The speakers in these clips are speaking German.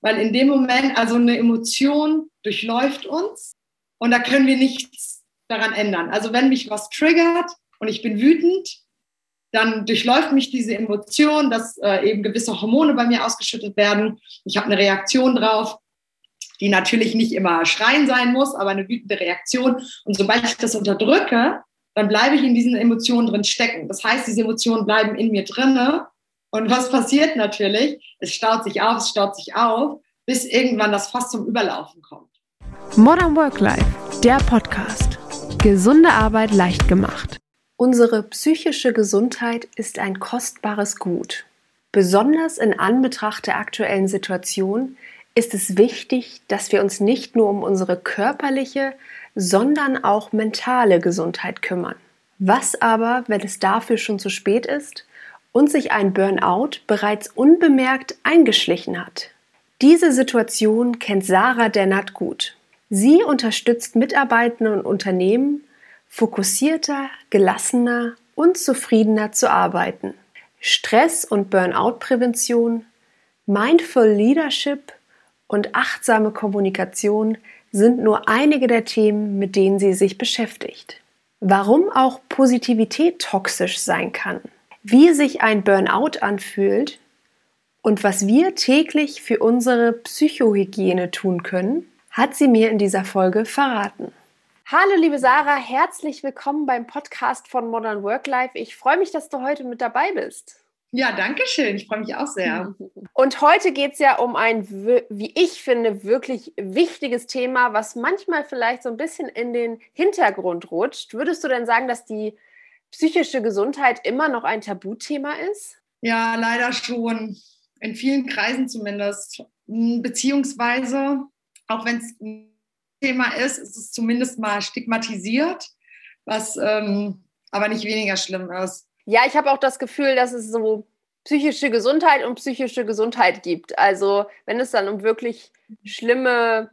weil in dem Moment, also eine Emotion durchläuft uns und da können wir nichts daran ändern. Also wenn mich was triggert und ich bin wütend, dann durchläuft mich diese Emotion, dass äh, eben gewisse Hormone bei mir ausgeschüttet werden. Ich habe eine Reaktion drauf, die natürlich nicht immer schreien sein muss, aber eine wütende Reaktion. Und sobald ich das unterdrücke, dann bleibe ich in diesen Emotionen drin stecken. Das heißt, diese Emotionen bleiben in mir drinne. Und was passiert natürlich? Es staut sich auf, es staut sich auf, bis irgendwann das fast zum Überlaufen kommt. Modern Work Life, der Podcast. Gesunde Arbeit leicht gemacht. Unsere psychische Gesundheit ist ein kostbares Gut. Besonders in Anbetracht der aktuellen Situation ist es wichtig, dass wir uns nicht nur um unsere körperliche, sondern auch mentale Gesundheit kümmern. Was aber, wenn es dafür schon zu spät ist und sich ein Burnout bereits unbemerkt eingeschlichen hat? Diese Situation kennt Sarah Dennert gut. Sie unterstützt Mitarbeitende und Unternehmen, fokussierter, gelassener und zufriedener zu arbeiten. Stress- und Burnout-Prävention, Mindful Leadership und achtsame Kommunikation sind nur einige der Themen, mit denen sie sich beschäftigt. Warum auch Positivität toxisch sein kann, wie sich ein Burnout anfühlt und was wir täglich für unsere Psychohygiene tun können, hat sie mir in dieser Folge verraten. Hallo liebe Sarah, herzlich willkommen beim Podcast von Modern Work Life. Ich freue mich, dass du heute mit dabei bist. Ja, danke schön. Ich freue mich auch sehr. Und heute geht es ja um ein, wie ich finde, wirklich wichtiges Thema, was manchmal vielleicht so ein bisschen in den Hintergrund rutscht. Würdest du denn sagen, dass die psychische Gesundheit immer noch ein Tabuthema ist? Ja, leider schon. In vielen Kreisen zumindest. Hm, beziehungsweise, auch wenn es ein Thema ist, ist es zumindest mal stigmatisiert, was ähm, aber nicht weniger schlimm ist. Ja, ich habe auch das Gefühl, dass es so psychische Gesundheit und psychische Gesundheit gibt. Also wenn es dann um wirklich schlimme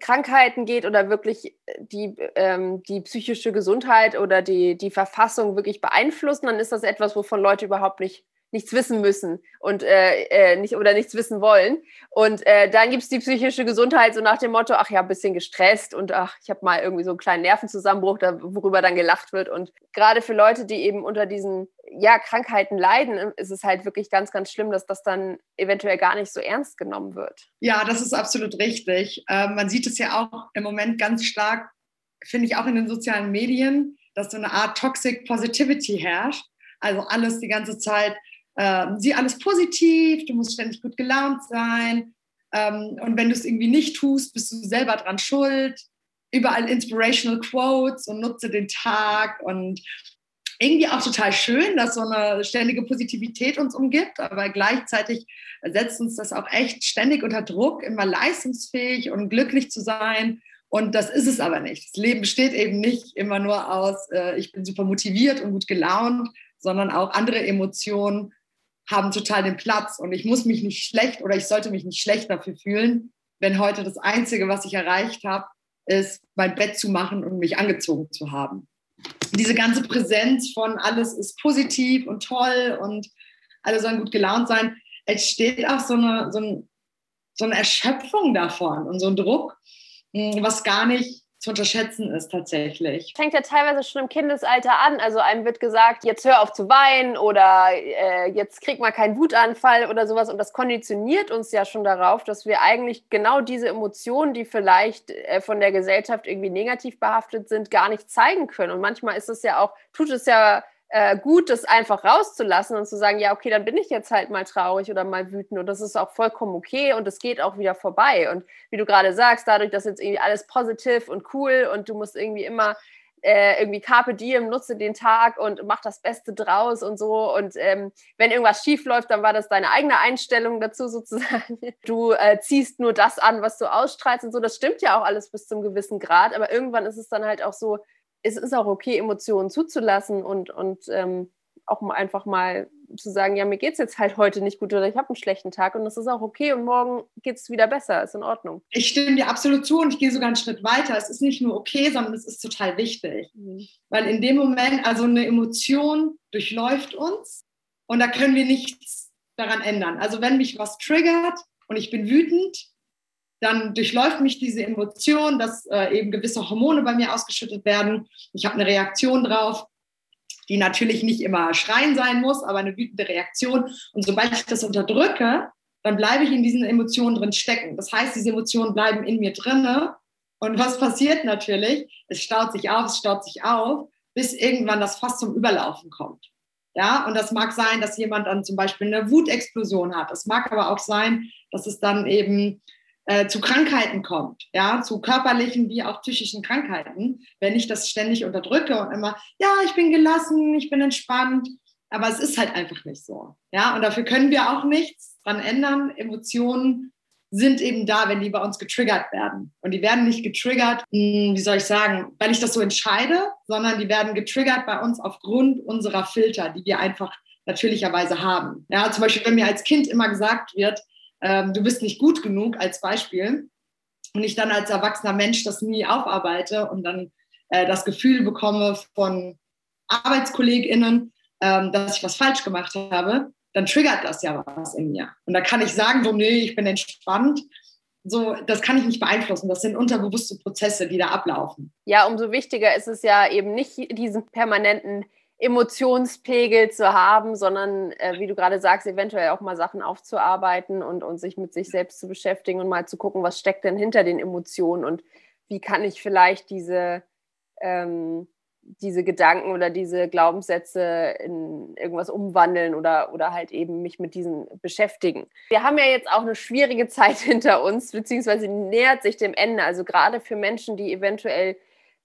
Krankheiten geht oder wirklich die, ähm, die psychische Gesundheit oder die, die Verfassung wirklich beeinflussen, dann ist das etwas, wovon Leute überhaupt nicht nichts wissen müssen und äh, äh, nicht oder nichts wissen wollen. Und äh, dann gibt es die psychische Gesundheit so nach dem Motto, ach ja, ein bisschen gestresst und ach, ich habe mal irgendwie so einen kleinen Nervenzusammenbruch, da, worüber dann gelacht wird. Und gerade für Leute, die eben unter diesen ja, Krankheiten leiden, ist es halt wirklich ganz, ganz schlimm, dass das dann eventuell gar nicht so ernst genommen wird. Ja, das ist absolut richtig. Ähm, man sieht es ja auch im Moment ganz stark, finde ich auch in den sozialen Medien, dass so eine Art Toxic Positivity herrscht. Also alles die ganze Zeit äh, sieh alles positiv, du musst ständig gut gelaunt sein. Ähm, und wenn du es irgendwie nicht tust, bist du selber dran schuld. Überall inspirational Quotes und nutze den Tag und irgendwie auch total schön, dass so eine ständige Positivität uns umgibt, aber gleichzeitig setzt uns das auch echt ständig unter Druck, immer leistungsfähig und glücklich zu sein. Und das ist es aber nicht. Das Leben besteht eben nicht immer nur aus, äh, ich bin super motiviert und gut gelaunt, sondern auch andere Emotionen haben total den Platz und ich muss mich nicht schlecht oder ich sollte mich nicht schlecht dafür fühlen, wenn heute das Einzige, was ich erreicht habe, ist, mein Bett zu machen und mich angezogen zu haben. Diese ganze Präsenz von alles ist positiv und toll und alle sollen gut gelaunt sein, es steht auch so eine, so, ein, so eine Erschöpfung davon und so ein Druck, hm, was gar nicht zu unterschätzen ist tatsächlich. Fängt ja teilweise schon im Kindesalter an. Also einem wird gesagt, jetzt hör auf zu weinen oder äh, jetzt krieg mal keinen Wutanfall oder sowas. Und das konditioniert uns ja schon darauf, dass wir eigentlich genau diese Emotionen, die vielleicht äh, von der Gesellschaft irgendwie negativ behaftet sind, gar nicht zeigen können. Und manchmal ist es ja auch, tut es ja äh, gut, das einfach rauszulassen und zu sagen, ja, okay, dann bin ich jetzt halt mal traurig oder mal wütend und das ist auch vollkommen okay und es geht auch wieder vorbei. Und wie du gerade sagst, dadurch, dass jetzt irgendwie alles positiv und cool und du musst irgendwie immer äh, irgendwie Carpe Diem, nutze den Tag und mach das Beste draus und so. Und ähm, wenn irgendwas schief läuft, dann war das deine eigene Einstellung dazu sozusagen. Du äh, ziehst nur das an, was du ausstrahlst und so. Das stimmt ja auch alles bis zum gewissen Grad, aber irgendwann ist es dann halt auch so, es ist auch okay, Emotionen zuzulassen und, und ähm, auch mal einfach mal zu sagen, ja, mir geht es jetzt halt heute nicht gut oder ich habe einen schlechten Tag und das ist auch okay und morgen geht es wieder besser, ist in Ordnung. Ich stimme dir absolut zu und ich gehe sogar einen Schritt weiter. Es ist nicht nur okay, sondern es ist total wichtig. Mhm. Weil in dem Moment, also eine Emotion durchläuft uns und da können wir nichts daran ändern. Also wenn mich was triggert, und ich bin wütend, dann durchläuft mich diese Emotion, dass äh, eben gewisse Hormone bei mir ausgeschüttet werden. Ich habe eine Reaktion drauf, die natürlich nicht immer schreien sein muss, aber eine wütende Reaktion. Und sobald ich das unterdrücke, dann bleibe ich in diesen Emotionen drin stecken. Das heißt, diese Emotionen bleiben in mir drinne. Und was passiert natürlich? Es staut sich auf, es staut sich auf, bis irgendwann das fast zum Überlaufen kommt. Ja, und das mag sein, dass jemand dann zum Beispiel eine Wutexplosion hat. Es mag aber auch sein, dass es dann eben äh, zu Krankheiten kommt, ja, zu körperlichen wie auch psychischen Krankheiten, wenn ich das ständig unterdrücke und immer, ja, ich bin gelassen, ich bin entspannt, aber es ist halt einfach nicht so, ja, und dafür können wir auch nichts dran ändern. Emotionen sind eben da, wenn die bei uns getriggert werden. Und die werden nicht getriggert, hm, wie soll ich sagen, weil ich das so entscheide, sondern die werden getriggert bei uns aufgrund unserer Filter, die wir einfach natürlicherweise haben. Ja, zum Beispiel, wenn mir als Kind immer gesagt wird, ähm, du bist nicht gut genug als Beispiel und ich dann als erwachsener Mensch das nie aufarbeite und dann äh, das Gefühl bekomme von ArbeitskollegInnen, ähm, dass ich was falsch gemacht habe, dann triggert das ja was in mir. Und da kann ich sagen, so, nee, ich bin entspannt. So, das kann ich nicht beeinflussen. Das sind unterbewusste Prozesse, die da ablaufen. Ja, umso wichtiger ist es ja eben nicht diesen permanenten Emotionspegel zu haben, sondern, äh, wie du gerade sagst, eventuell auch mal Sachen aufzuarbeiten und, und sich mit sich selbst zu beschäftigen und mal zu gucken, was steckt denn hinter den Emotionen und wie kann ich vielleicht diese, ähm, diese Gedanken oder diese Glaubenssätze in irgendwas umwandeln oder, oder halt eben mich mit diesen beschäftigen. Wir haben ja jetzt auch eine schwierige Zeit hinter uns, beziehungsweise nähert sich dem Ende. Also gerade für Menschen, die eventuell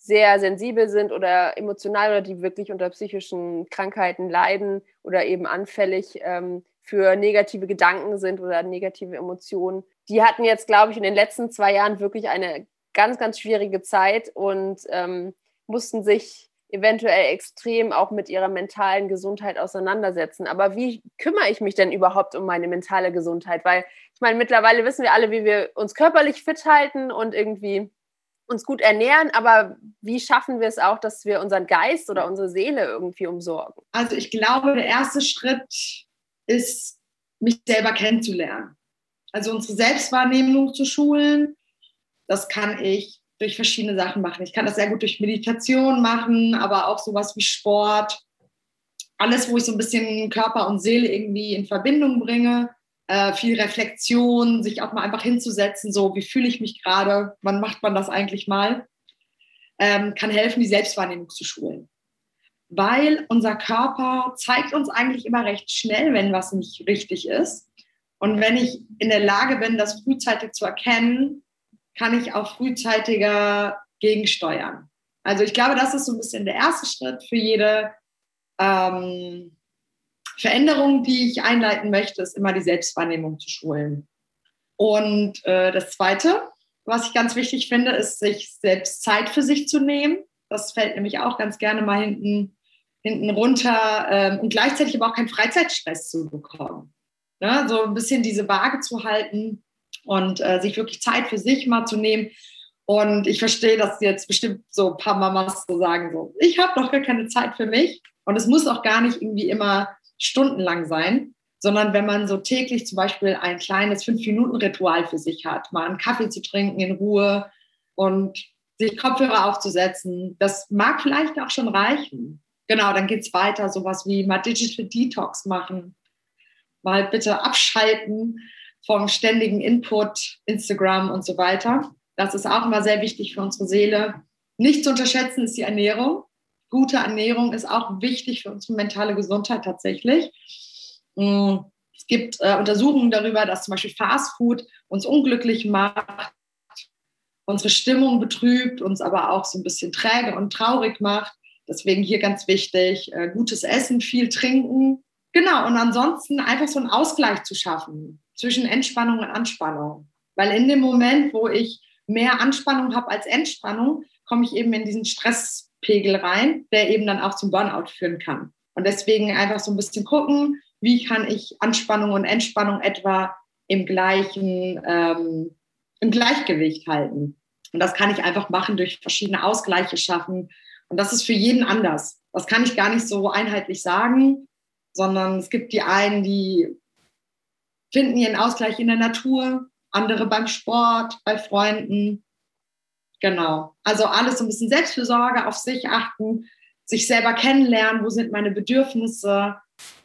sehr sensibel sind oder emotional oder die wirklich unter psychischen Krankheiten leiden oder eben anfällig ähm, für negative Gedanken sind oder negative Emotionen. Die hatten jetzt, glaube ich, in den letzten zwei Jahren wirklich eine ganz, ganz schwierige Zeit und ähm, mussten sich eventuell extrem auch mit ihrer mentalen Gesundheit auseinandersetzen. Aber wie kümmere ich mich denn überhaupt um meine mentale Gesundheit? Weil ich meine, mittlerweile wissen wir alle, wie wir uns körperlich fit halten und irgendwie uns gut ernähren, aber wie schaffen wir es auch, dass wir unseren Geist oder unsere Seele irgendwie umsorgen? Also ich glaube, der erste Schritt ist, mich selber kennenzulernen. Also unsere Selbstwahrnehmung zu schulen, das kann ich durch verschiedene Sachen machen. Ich kann das sehr gut durch Meditation machen, aber auch sowas wie Sport. Alles, wo ich so ein bisschen Körper und Seele irgendwie in Verbindung bringe äh, viel Reflexion, sich auch mal einfach hinzusetzen, so wie fühle ich mich gerade, wann macht man das eigentlich mal, ähm, kann helfen, die Selbstwahrnehmung zu schulen. Weil unser Körper zeigt uns eigentlich immer recht schnell, wenn was nicht richtig ist. Und wenn ich in der Lage bin, das frühzeitig zu erkennen, kann ich auch frühzeitiger gegensteuern. Also ich glaube, das ist so ein bisschen der erste Schritt für jede ähm, Veränderung, die ich einleiten möchte, ist immer die Selbstwahrnehmung zu schulen. Und äh, das Zweite, was ich ganz wichtig finde, ist, sich selbst Zeit für sich zu nehmen. Das fällt nämlich auch ganz gerne mal hinten, hinten runter ähm, und gleichzeitig aber auch keinen Freizeitstress zu bekommen. Ne? So ein bisschen diese Waage zu halten und äh, sich wirklich Zeit für sich mal zu nehmen. Und ich verstehe, dass jetzt bestimmt so ein paar Mamas so sagen, so, ich habe doch gar keine Zeit für mich. Und es muss auch gar nicht irgendwie immer stundenlang sein, sondern wenn man so täglich zum Beispiel ein kleines Fünf-Minuten-Ritual für sich hat, mal einen Kaffee zu trinken in Ruhe und sich Kopfhörer aufzusetzen, das mag vielleicht auch schon reichen. Genau, dann geht es weiter, sowas wie mal Digital Detox machen, mal bitte abschalten vom ständigen Input, Instagram und so weiter. Das ist auch immer sehr wichtig für unsere Seele. Nicht zu unterschätzen ist die Ernährung gute Ernährung ist auch wichtig für unsere mentale Gesundheit tatsächlich. Mm, es gibt äh, Untersuchungen darüber, dass zum Beispiel Fastfood uns unglücklich macht, unsere Stimmung betrübt, uns aber auch so ein bisschen träge und traurig macht. Deswegen hier ganz wichtig, äh, gutes Essen, viel trinken. Genau, und ansonsten einfach so einen Ausgleich zu schaffen zwischen Entspannung und Anspannung. Weil in dem Moment, wo ich mehr Anspannung habe als Entspannung, komme ich eben in diesen Stress Pegel rein, der eben dann auch zum Burnout führen kann. Und deswegen einfach so ein bisschen gucken, wie kann ich Anspannung und Entspannung etwa im gleichen, ähm, im Gleichgewicht halten. Und das kann ich einfach machen durch verschiedene Ausgleiche schaffen. Und das ist für jeden anders. Das kann ich gar nicht so einheitlich sagen, sondern es gibt die einen, die finden ihren Ausgleich in der Natur, andere beim Sport, bei Freunden. Genau. Also alles so ein bisschen Selbstfürsorge, auf sich achten, sich selber kennenlernen, wo sind meine Bedürfnisse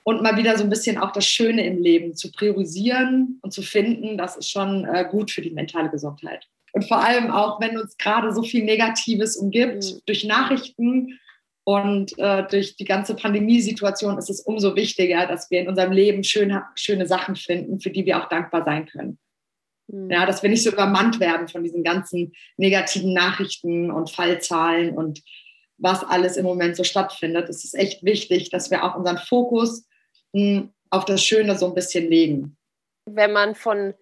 und mal wieder so ein bisschen auch das Schöne im Leben zu priorisieren und zu finden, das ist schon äh, gut für die mentale Gesundheit. Und vor allem auch, wenn uns gerade so viel Negatives umgibt mhm. durch Nachrichten und äh, durch die ganze Pandemiesituation ist es umso wichtiger, dass wir in unserem Leben schöne, schöne Sachen finden, für die wir auch dankbar sein können. Mhm. Ja, dass wir nicht so übermannt werden von diesen ganzen negativen Nachrichten und Fallzahlen und was alles im Moment so stattfindet. Es ist echt wichtig, dass wir auch unseren Fokus hm, auf das Schöne so ein bisschen legen. Wenn man von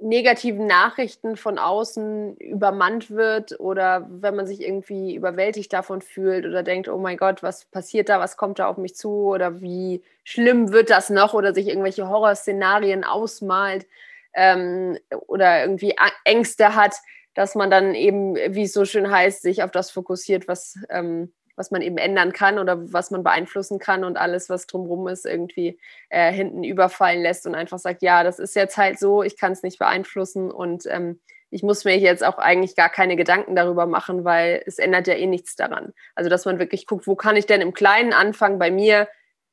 negativen Nachrichten von außen übermannt wird oder wenn man sich irgendwie überwältigt davon fühlt oder denkt, oh mein Gott, was passiert da, was kommt da auf mich zu oder wie schlimm wird das noch oder sich irgendwelche Horrorszenarien ausmalt ähm, oder irgendwie Ängste hat, dass man dann eben, wie es so schön heißt, sich auf das fokussiert, was, ähm, was man eben ändern kann oder was man beeinflussen kann und alles, was drumherum ist, irgendwie äh, hinten überfallen lässt und einfach sagt, ja, das ist jetzt halt so, ich kann es nicht beeinflussen und ähm, ich muss mir jetzt auch eigentlich gar keine Gedanken darüber machen, weil es ändert ja eh nichts daran. Also, dass man wirklich guckt, wo kann ich denn im Kleinen anfangen bei mir,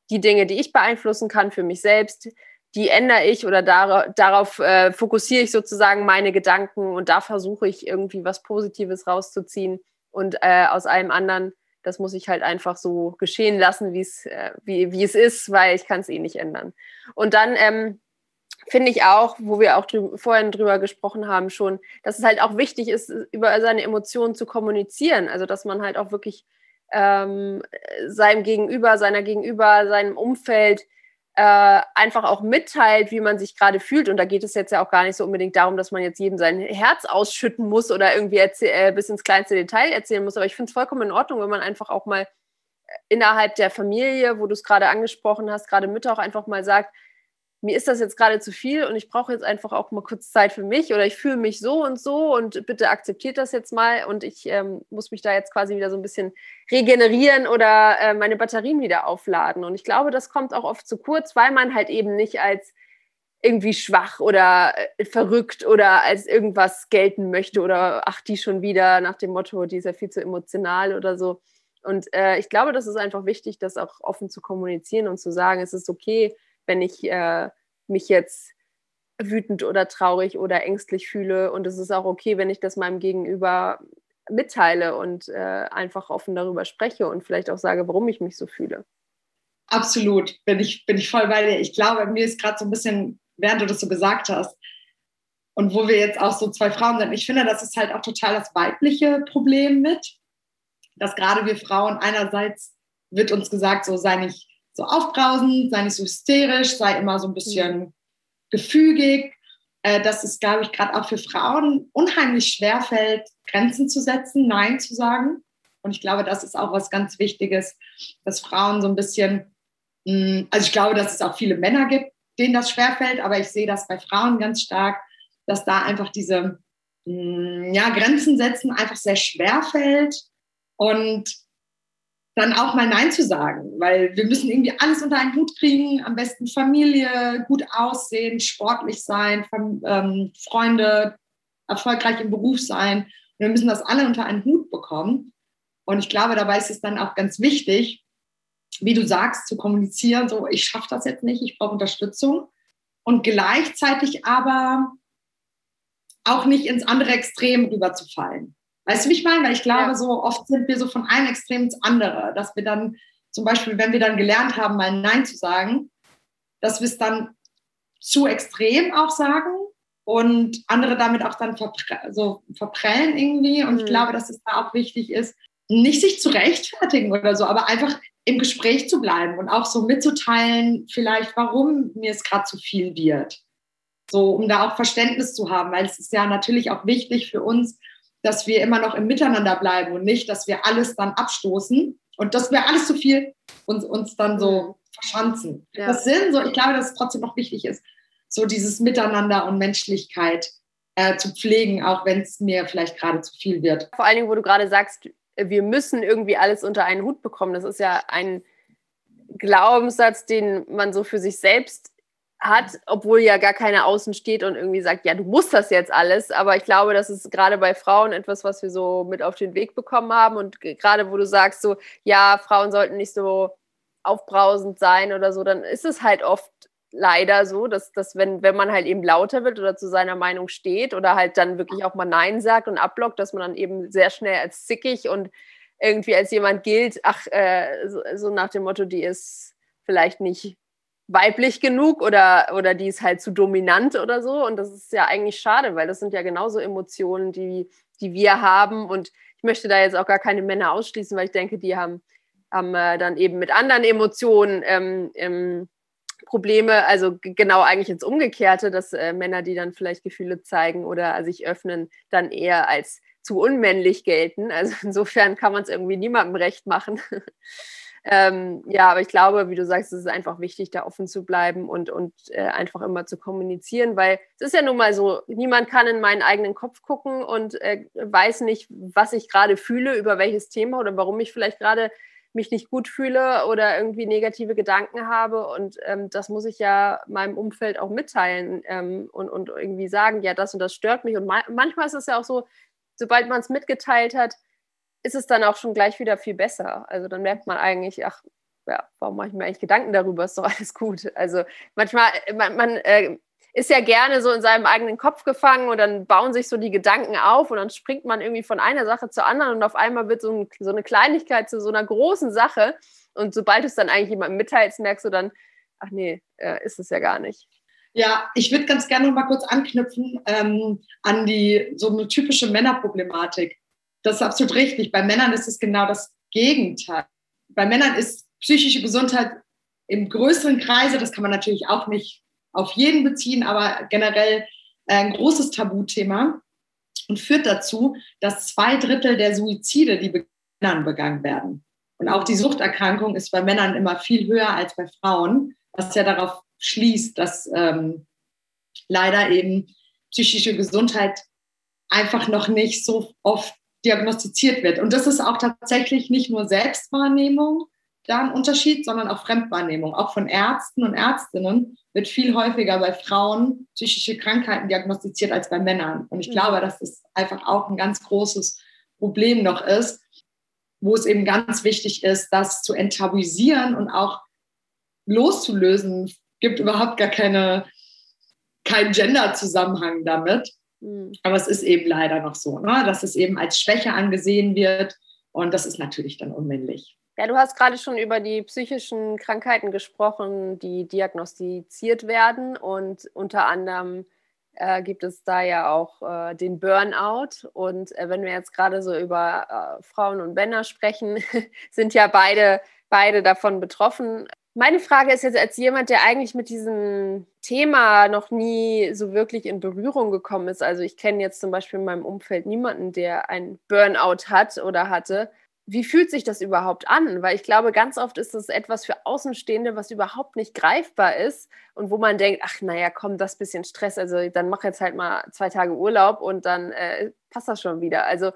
die Dinge, die ich beeinflussen kann für mich selbst, die ändere ich oder dar darauf äh, fokussiere ich sozusagen meine Gedanken und da versuche ich irgendwie was Positives rauszuziehen und äh, aus allem anderen, das muss ich halt einfach so geschehen lassen, äh, wie, wie es ist, weil ich kann es eh nicht ändern. Und dann ähm, finde ich auch, wo wir auch drü vorhin drüber gesprochen haben schon, dass es halt auch wichtig ist, über seine Emotionen zu kommunizieren. Also dass man halt auch wirklich ähm, seinem Gegenüber, seiner Gegenüber, seinem Umfeld äh, einfach auch mitteilt, wie man sich gerade fühlt. Und da geht es jetzt ja auch gar nicht so unbedingt darum, dass man jetzt jedem sein Herz ausschütten muss oder irgendwie äh, bis ins kleinste Detail erzählen muss. Aber ich finde es vollkommen in Ordnung, wenn man einfach auch mal innerhalb der Familie, wo du es gerade angesprochen hast, gerade Mütter auch einfach mal sagt, mir ist das jetzt gerade zu viel und ich brauche jetzt einfach auch mal kurz Zeit für mich oder ich fühle mich so und so und bitte akzeptiert das jetzt mal und ich ähm, muss mich da jetzt quasi wieder so ein bisschen regenerieren oder äh, meine Batterien wieder aufladen. Und ich glaube, das kommt auch oft zu kurz, weil man halt eben nicht als irgendwie schwach oder äh, verrückt oder als irgendwas gelten möchte oder ach, die schon wieder nach dem Motto, die ist ja viel zu emotional oder so. Und äh, ich glaube, das ist einfach wichtig, das auch offen zu kommunizieren und zu sagen, es ist okay, wenn ich äh, mich jetzt wütend oder traurig oder ängstlich fühle. Und es ist auch okay, wenn ich das meinem Gegenüber mitteile und äh, einfach offen darüber spreche und vielleicht auch sage, warum ich mich so fühle. Absolut, bin ich, bin ich voll bei dir. Ich glaube, mir ist gerade so ein bisschen, während du das so gesagt hast, und wo wir jetzt auch so zwei Frauen sind, ich finde, das ist halt auch total das weibliche Problem mit, dass gerade wir Frauen einerseits wird uns gesagt, so sei nicht so aufbrausend, sei nicht so hysterisch, sei immer so ein bisschen gefügig. Äh, dass es, glaube ich, gerade auch für Frauen unheimlich schwer fällt, Grenzen zu setzen, Nein zu sagen. Und ich glaube, das ist auch was ganz Wichtiges, dass Frauen so ein bisschen, mh, also ich glaube, dass es auch viele Männer gibt, denen das schwerfällt, aber ich sehe das bei Frauen ganz stark, dass da einfach diese mh, ja, Grenzen setzen einfach sehr schwer fällt. Und dann auch mal Nein zu sagen, weil wir müssen irgendwie alles unter einen Hut kriegen, am besten Familie, gut aussehen, sportlich sein, ähm, Freunde, erfolgreich im Beruf sein. Und wir müssen das alle unter einen Hut bekommen. Und ich glaube, dabei ist es dann auch ganz wichtig, wie du sagst, zu kommunizieren, so ich schaffe das jetzt nicht, ich brauche Unterstützung. Und gleichzeitig aber auch nicht ins andere Extrem rüberzufallen. Weißt du, wie ich meine? Weil ich glaube, ja. so oft sind wir so von einem Extrem ins andere, dass wir dann zum Beispiel, wenn wir dann gelernt haben, mal Nein zu sagen, dass wir es dann zu extrem auch sagen und andere damit auch dann verpre so verprellen irgendwie. Und mhm. ich glaube, dass es da auch wichtig ist, nicht sich zu rechtfertigen oder so, aber einfach im Gespräch zu bleiben und auch so mitzuteilen, vielleicht, warum mir es gerade zu viel wird. So, um da auch Verständnis zu haben, weil es ist ja natürlich auch wichtig für uns, dass wir immer noch im Miteinander bleiben und nicht, dass wir alles dann abstoßen und dass wir alles zu viel uns, uns dann so mhm. verschanzen. Ja. Das Sinn, so, ich glaube, dass es trotzdem noch wichtig ist, so dieses Miteinander und Menschlichkeit äh, zu pflegen, auch wenn es mir vielleicht gerade zu viel wird. Vor allen Dingen, wo du gerade sagst, wir müssen irgendwie alles unter einen Hut bekommen. Das ist ja ein Glaubenssatz, den man so für sich selbst hat, obwohl ja gar keiner außen steht und irgendwie sagt, ja, du musst das jetzt alles. Aber ich glaube, das ist gerade bei Frauen etwas, was wir so mit auf den Weg bekommen haben. Und gerade wo du sagst, so, ja, Frauen sollten nicht so aufbrausend sein oder so, dann ist es halt oft leider so, dass, dass wenn, wenn man halt eben lauter wird oder zu seiner Meinung steht oder halt dann wirklich auch mal Nein sagt und abblockt, dass man dann eben sehr schnell als zickig und irgendwie als jemand gilt, ach, äh, so, so nach dem Motto, die ist vielleicht nicht weiblich genug oder, oder die ist halt zu dominant oder so. Und das ist ja eigentlich schade, weil das sind ja genauso Emotionen, die, die wir haben. Und ich möchte da jetzt auch gar keine Männer ausschließen, weil ich denke, die haben, haben äh, dann eben mit anderen Emotionen ähm, ähm, Probleme, also genau eigentlich ins Umgekehrte, dass äh, Männer, die dann vielleicht Gefühle zeigen oder sich öffnen, dann eher als zu unmännlich gelten. Also insofern kann man es irgendwie niemandem recht machen. Ähm, ja, aber ich glaube, wie du sagst, es ist einfach wichtig, da offen zu bleiben und, und äh, einfach immer zu kommunizieren, weil es ist ja nun mal so, niemand kann in meinen eigenen Kopf gucken und äh, weiß nicht, was ich gerade fühle, über welches Thema oder warum ich vielleicht gerade mich nicht gut fühle oder irgendwie negative Gedanken habe. Und ähm, das muss ich ja meinem Umfeld auch mitteilen ähm, und, und irgendwie sagen, ja, das und das stört mich. Und ma manchmal ist es ja auch so, sobald man es mitgeteilt hat, ist es dann auch schon gleich wieder viel besser. Also dann merkt man eigentlich, ach, ja, warum mache ich mir eigentlich Gedanken darüber? Ist doch alles gut. Also manchmal, äh, man, man äh, ist ja gerne so in seinem eigenen Kopf gefangen und dann bauen sich so die Gedanken auf und dann springt man irgendwie von einer Sache zur anderen und auf einmal wird so, ein, so eine Kleinigkeit zu so einer großen Sache. Und sobald du es dann eigentlich jemandem mitteilst, merkst du dann, ach nee, äh, ist es ja gar nicht. Ja, ich würde ganz gerne noch mal kurz anknüpfen ähm, an die so eine typische Männerproblematik. Das ist absolut richtig. Bei Männern ist es genau das Gegenteil. Bei Männern ist psychische Gesundheit im größeren Kreise, das kann man natürlich auch nicht auf jeden beziehen, aber generell ein großes Tabuthema und führt dazu, dass zwei Drittel der Suizide, die bei Männern begangen werden. Und auch die Suchterkrankung ist bei Männern immer viel höher als bei Frauen, was ja darauf schließt, dass ähm, leider eben psychische Gesundheit einfach noch nicht so oft diagnostiziert wird. Und das ist auch tatsächlich nicht nur Selbstwahrnehmung da ein Unterschied, sondern auch Fremdwahrnehmung. Auch von Ärzten und Ärztinnen wird viel häufiger bei Frauen psychische Krankheiten diagnostiziert als bei Männern. Und ich mhm. glaube, dass das einfach auch ein ganz großes Problem noch ist, wo es eben ganz wichtig ist, das zu enttabuisieren und auch loszulösen. Es gibt überhaupt gar keine, keinen Gender-Zusammenhang damit. Mhm. Aber es ist eben leider noch so, ne? dass es eben als Schwäche angesehen wird. Und das ist natürlich dann unmännlich. Ja, du hast gerade schon über die psychischen Krankheiten gesprochen, die diagnostiziert werden. Und unter anderem äh, gibt es da ja auch äh, den Burnout. Und äh, wenn wir jetzt gerade so über äh, Frauen und Männer sprechen, sind ja beide, beide davon betroffen. Meine Frage ist jetzt als jemand, der eigentlich mit diesem Thema noch nie so wirklich in Berührung gekommen ist. Also ich kenne jetzt zum Beispiel in meinem Umfeld niemanden, der ein Burnout hat oder hatte. Wie fühlt sich das überhaupt an? Weil ich glaube, ganz oft ist das etwas für Außenstehende, was überhaupt nicht greifbar ist und wo man denkt, ach naja, komm, das bisschen Stress, also dann mach jetzt halt mal zwei Tage Urlaub und dann äh, passt das schon wieder. Also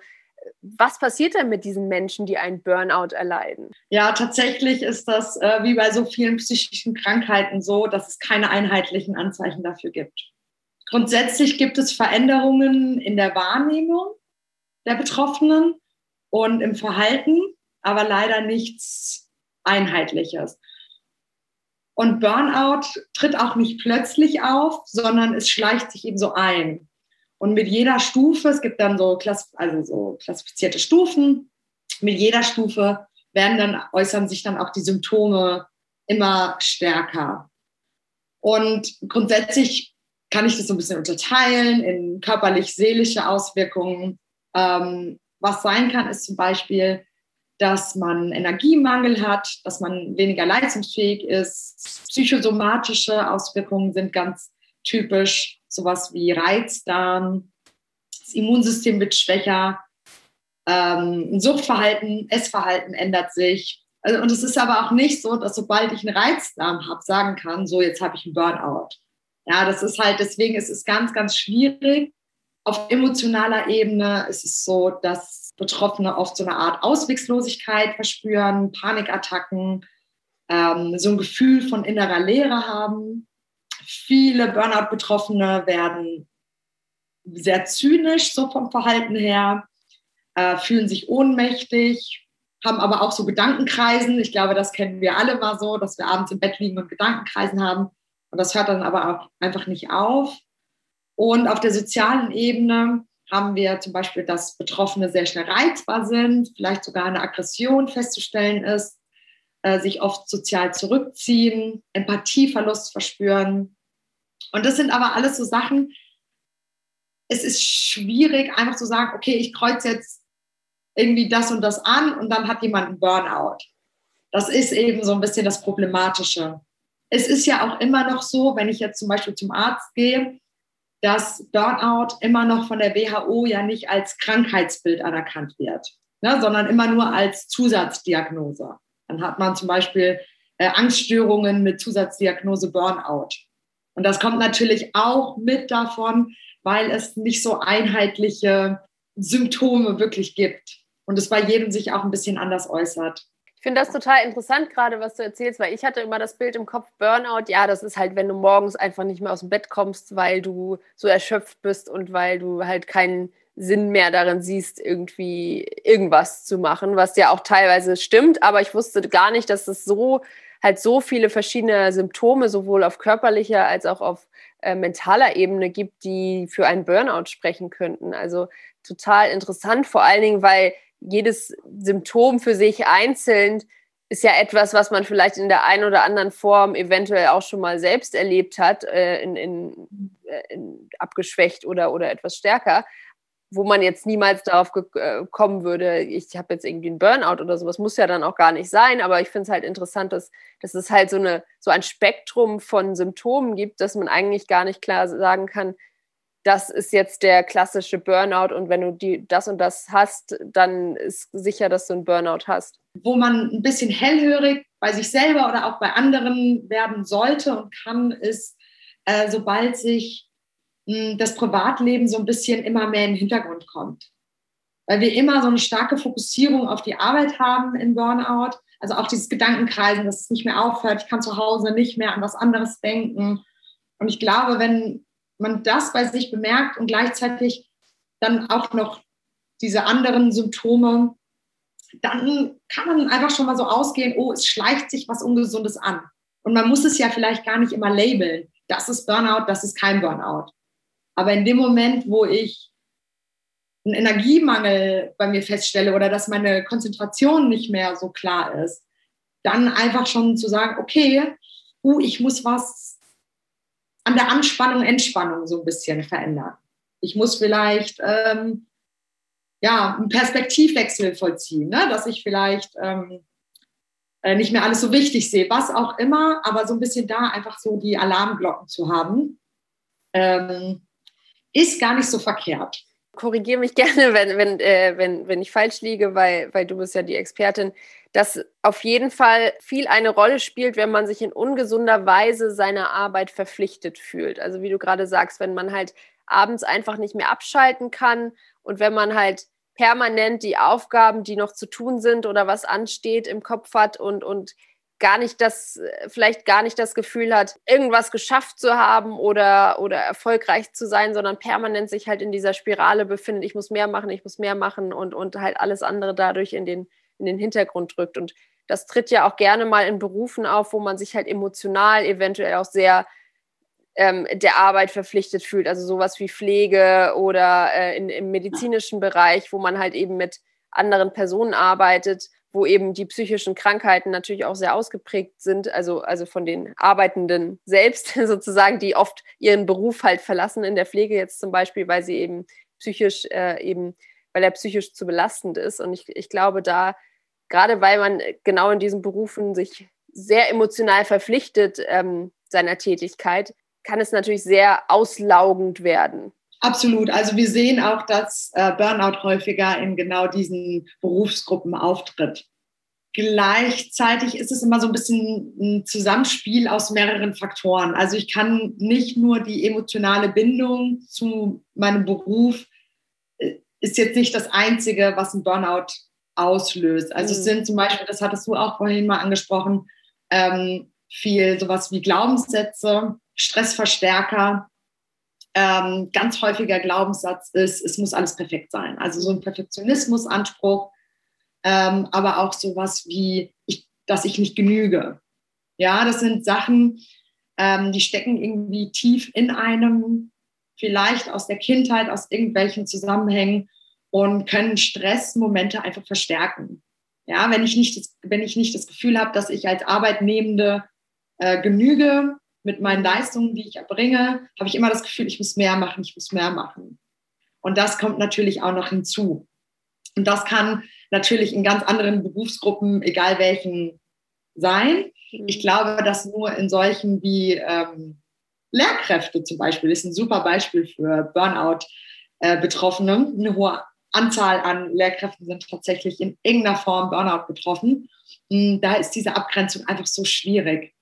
was passiert denn mit diesen Menschen, die einen Burnout erleiden? Ja, tatsächlich ist das äh, wie bei so vielen psychischen Krankheiten so, dass es keine einheitlichen Anzeichen dafür gibt. Grundsätzlich gibt es Veränderungen in der Wahrnehmung der Betroffenen und im Verhalten, aber leider nichts Einheitliches. Und Burnout tritt auch nicht plötzlich auf, sondern es schleicht sich eben so ein. Und mit jeder Stufe, es gibt dann so, Klass, also so klassifizierte Stufen, mit jeder Stufe werden dann, äußern sich dann auch die Symptome immer stärker. Und grundsätzlich kann ich das so ein bisschen unterteilen in körperlich-seelische Auswirkungen. Ähm, was sein kann, ist zum Beispiel, dass man Energiemangel hat, dass man weniger leistungsfähig ist. Psychosomatische Auswirkungen sind ganz typisch sowas wie Reizdarm, das Immunsystem wird schwächer, ähm, Suchtverhalten, Essverhalten ändert sich. Also, und es ist aber auch nicht so, dass sobald ich einen Reizdarm habe, sagen kann, so jetzt habe ich einen Burnout. Ja, das ist halt, deswegen ist es ganz, ganz schwierig. Auf emotionaler Ebene ist es so, dass Betroffene oft so eine Art Ausweglosigkeit verspüren, Panikattacken, ähm, so ein Gefühl von innerer Leere haben viele Burnout-Betroffene werden sehr zynisch, so vom Verhalten her, äh, fühlen sich ohnmächtig, haben aber auch so Gedankenkreisen. Ich glaube, das kennen wir alle mal so, dass wir abends im Bett liegen und Gedankenkreisen haben. Und das hört dann aber auch einfach nicht auf. Und auf der sozialen Ebene haben wir zum Beispiel, dass Betroffene sehr schnell reizbar sind, vielleicht sogar eine Aggression festzustellen ist, äh, sich oft sozial zurückziehen, Empathieverlust verspüren. Und das sind aber alles so Sachen, es ist schwierig, einfach zu sagen, okay, ich kreuze jetzt irgendwie das und das an und dann hat jemand einen Burnout. Das ist eben so ein bisschen das Problematische. Es ist ja auch immer noch so, wenn ich jetzt zum Beispiel zum Arzt gehe, dass Burnout immer noch von der WHO ja nicht als Krankheitsbild anerkannt wird, ne, sondern immer nur als Zusatzdiagnose. Dann hat man zum Beispiel äh, Angststörungen mit Zusatzdiagnose Burnout. Und das kommt natürlich auch mit davon, weil es nicht so einheitliche Symptome wirklich gibt und es bei jedem sich auch ein bisschen anders äußert. Ich finde das total interessant gerade, was du erzählst, weil ich hatte immer das Bild im Kopf, Burnout, ja, das ist halt, wenn du morgens einfach nicht mehr aus dem Bett kommst, weil du so erschöpft bist und weil du halt keinen Sinn mehr darin siehst, irgendwie irgendwas zu machen, was ja auch teilweise stimmt, aber ich wusste gar nicht, dass es so halt so viele verschiedene Symptome sowohl auf körperlicher als auch auf äh, mentaler Ebene gibt, die für einen Burnout sprechen könnten. Also total interessant, vor allen Dingen, weil jedes Symptom für sich einzeln ist ja etwas, was man vielleicht in der einen oder anderen Form eventuell auch schon mal selbst erlebt hat, äh, in, in, äh, in abgeschwächt oder, oder etwas stärker wo man jetzt niemals darauf äh, kommen würde, ich habe jetzt irgendwie einen Burnout oder sowas, muss ja dann auch gar nicht sein, aber ich finde es halt interessant, dass, dass es halt so, eine, so ein Spektrum von Symptomen gibt, dass man eigentlich gar nicht klar sagen kann, das ist jetzt der klassische Burnout und wenn du die, das und das hast, dann ist sicher, dass du einen Burnout hast. Wo man ein bisschen hellhörig bei sich selber oder auch bei anderen werden sollte und kann, ist, äh, sobald sich das Privatleben so ein bisschen immer mehr in den Hintergrund kommt. Weil wir immer so eine starke Fokussierung auf die Arbeit haben im Burnout. Also auch dieses Gedankenkreisen, dass es nicht mehr aufhört. Ich kann zu Hause nicht mehr an was anderes denken. Und ich glaube, wenn man das bei sich bemerkt und gleichzeitig dann auch noch diese anderen Symptome, dann kann man einfach schon mal so ausgehen, oh, es schleicht sich was Ungesundes an. Und man muss es ja vielleicht gar nicht immer labeln. Das ist Burnout, das ist kein Burnout. Aber in dem Moment, wo ich einen Energiemangel bei mir feststelle oder dass meine Konzentration nicht mehr so klar ist, dann einfach schon zu sagen, okay, uh, ich muss was an der Anspannung, Entspannung so ein bisschen verändern. Ich muss vielleicht ähm, ja, einen Perspektivwechsel vollziehen, ne? dass ich vielleicht ähm, äh, nicht mehr alles so wichtig sehe, was auch immer, aber so ein bisschen da einfach so die Alarmglocken zu haben. Ähm, ist gar nicht so verkehrt. Korrigiere mich gerne, wenn, wenn, äh, wenn, wenn ich falsch liege, weil, weil du bist ja die Expertin, dass auf jeden Fall viel eine Rolle spielt, wenn man sich in ungesunder Weise seiner Arbeit verpflichtet fühlt. Also wie du gerade sagst, wenn man halt abends einfach nicht mehr abschalten kann und wenn man halt permanent die Aufgaben, die noch zu tun sind oder was ansteht, im Kopf hat und, und gar nicht das, vielleicht gar nicht das Gefühl hat, irgendwas geschafft zu haben oder, oder erfolgreich zu sein, sondern permanent sich halt in dieser Spirale befindet, ich muss mehr machen, ich muss mehr machen und, und halt alles andere dadurch in den, in den Hintergrund drückt. Und das tritt ja auch gerne mal in Berufen auf, wo man sich halt emotional eventuell auch sehr ähm, der Arbeit verpflichtet fühlt. Also sowas wie Pflege oder äh, in, im medizinischen Bereich, wo man halt eben mit anderen Personen arbeitet wo eben die psychischen Krankheiten natürlich auch sehr ausgeprägt sind, also, also von den Arbeitenden selbst sozusagen, die oft ihren Beruf halt verlassen in der Pflege jetzt zum Beispiel, weil sie eben psychisch äh, eben, weil er psychisch zu belastend ist. Und ich, ich glaube, da, gerade weil man genau in diesen Berufen sich sehr emotional verpflichtet ähm, seiner Tätigkeit, kann es natürlich sehr auslaugend werden. Absolut. Also wir sehen auch, dass äh, Burnout häufiger in genau diesen Berufsgruppen auftritt. Gleichzeitig ist es immer so ein bisschen ein Zusammenspiel aus mehreren Faktoren. Also ich kann nicht nur die emotionale Bindung zu meinem Beruf äh, ist jetzt nicht das Einzige, was ein Burnout auslöst. Also mhm. es sind zum Beispiel, das hattest du auch vorhin mal angesprochen, ähm, viel sowas wie Glaubenssätze, Stressverstärker ähm, ganz häufiger Glaubenssatz ist, es muss alles perfekt sein. Also so ein Perfektionismusanspruch, ähm, aber auch sowas wie, ich, dass ich nicht genüge. Ja, das sind Sachen, ähm, die stecken irgendwie tief in einem, vielleicht aus der Kindheit, aus irgendwelchen Zusammenhängen und können Stressmomente einfach verstärken. Ja, wenn ich nicht das, wenn ich nicht das Gefühl habe, dass ich als Arbeitnehmende äh, genüge, mit meinen Leistungen, die ich erbringe, habe ich immer das Gefühl, ich muss mehr machen, ich muss mehr machen. Und das kommt natürlich auch noch hinzu. Und das kann natürlich in ganz anderen Berufsgruppen, egal welchen, sein. Mhm. Ich glaube, dass nur in solchen wie ähm, Lehrkräfte zum Beispiel, ist ein super Beispiel für Burnout-Betroffene. Äh, Eine hohe Anzahl an Lehrkräften sind tatsächlich in irgendeiner Form Burnout betroffen. Hm, da ist diese Abgrenzung einfach so schwierig.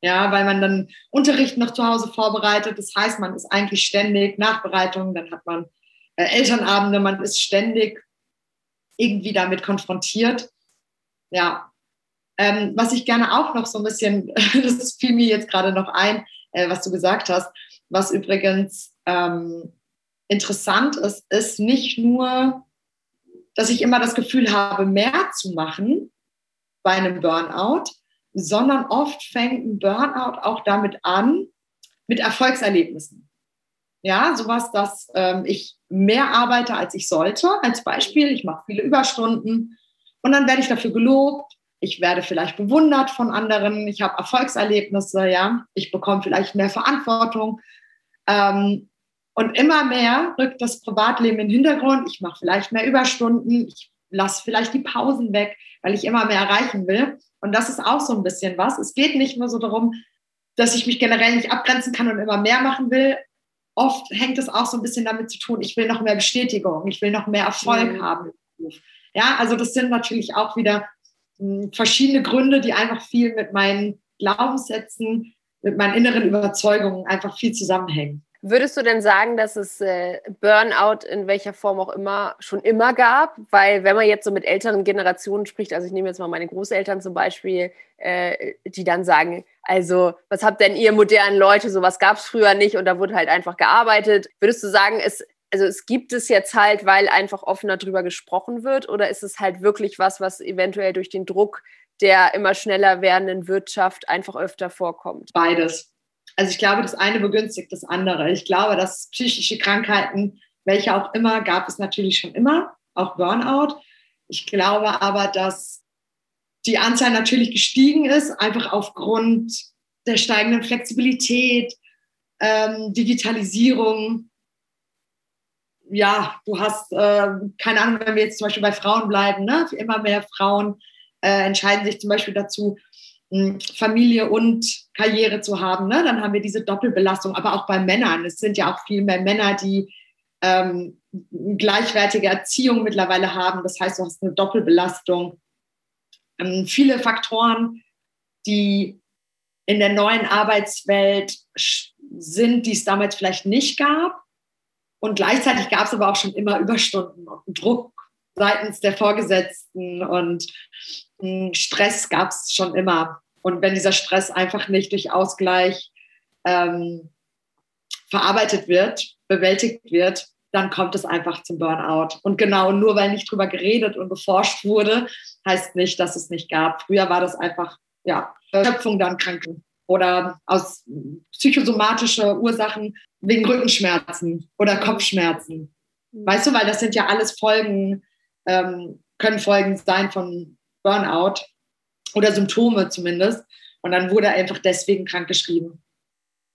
Ja, weil man dann Unterricht noch zu Hause vorbereitet. Das heißt, man ist eigentlich ständig Nachbereitung, dann hat man äh, Elternabende, man ist ständig irgendwie damit konfrontiert. Ja. Ähm, was ich gerne auch noch so ein bisschen, das fiel mir jetzt gerade noch ein, äh, was du gesagt hast, was übrigens ähm, interessant ist, ist nicht nur, dass ich immer das Gefühl habe, mehr zu machen bei einem Burnout, sondern oft fängt ein Burnout auch damit an, mit Erfolgserlebnissen. Ja, sowas, dass ähm, ich mehr arbeite, als ich sollte. Als Beispiel, ich mache viele Überstunden und dann werde ich dafür gelobt. Ich werde vielleicht bewundert von anderen. Ich habe Erfolgserlebnisse, ja. Ich bekomme vielleicht mehr Verantwortung. Ähm, und immer mehr rückt das Privatleben in den Hintergrund. Ich mache vielleicht mehr Überstunden. Ich lasse vielleicht die Pausen weg, weil ich immer mehr erreichen will. Und das ist auch so ein bisschen was. Es geht nicht nur so darum, dass ich mich generell nicht abgrenzen kann und immer mehr machen will. Oft hängt es auch so ein bisschen damit zu tun, ich will noch mehr Bestätigung, ich will noch mehr Erfolg mhm. haben. Ja, also das sind natürlich auch wieder mh, hm, verschiedene Gründe, die einfach viel mit meinen Glaubenssätzen, mit meinen inneren Überzeugungen einfach viel zusammenhängen. Würdest du denn sagen, dass es äh, Burnout in welcher Form auch immer schon immer gab? Weil wenn man jetzt so mit älteren Generationen spricht, also ich nehme jetzt mal meine Großeltern zum Beispiel, äh, die dann sagen, also was habt denn ihr modernen Leute, sowas gab es früher nicht und da wurde halt einfach gearbeitet. Würdest du sagen, es, also es gibt es jetzt halt, weil einfach offener drüber gesprochen wird oder ist es halt wirklich was, was eventuell durch den Druck der immer schneller werdenden Wirtschaft einfach öfter vorkommt? Beides also ich glaube, das eine begünstigt das andere. Ich glaube, dass psychische Krankheiten, welche auch immer, gab es natürlich schon immer, auch Burnout. Ich glaube aber, dass die Anzahl natürlich gestiegen ist, einfach aufgrund der steigenden Flexibilität, ähm, Digitalisierung. Ja, du hast, äh, keine Ahnung, wenn wir jetzt zum Beispiel bei Frauen bleiben, ne? immer mehr Frauen äh, entscheiden sich zum Beispiel dazu, Familie und Karriere zu haben, ne? dann haben wir diese Doppelbelastung. Aber auch bei Männern, es sind ja auch viel mehr Männer, die ähm, gleichwertige Erziehung mittlerweile haben. Das heißt, du hast eine Doppelbelastung. Ähm, viele Faktoren, die in der neuen Arbeitswelt sind, die es damals vielleicht nicht gab. Und gleichzeitig gab es aber auch schon immer Überstunden und Druck seitens der Vorgesetzten und Stress gab es schon immer. Und wenn dieser Stress einfach nicht durch Ausgleich ähm, verarbeitet wird, bewältigt wird, dann kommt es einfach zum Burnout. Und genau, nur weil nicht drüber geredet und geforscht wurde, heißt nicht, dass es nicht gab. Früher war das einfach, ja, Schöpfung dann Kranken oder aus psychosomatische Ursachen wegen Rückenschmerzen oder Kopfschmerzen. Mhm. Weißt du, weil das sind ja alles Folgen, ähm, können Folgen sein von Burnout oder Symptome zumindest. Und dann wurde einfach deswegen krankgeschrieben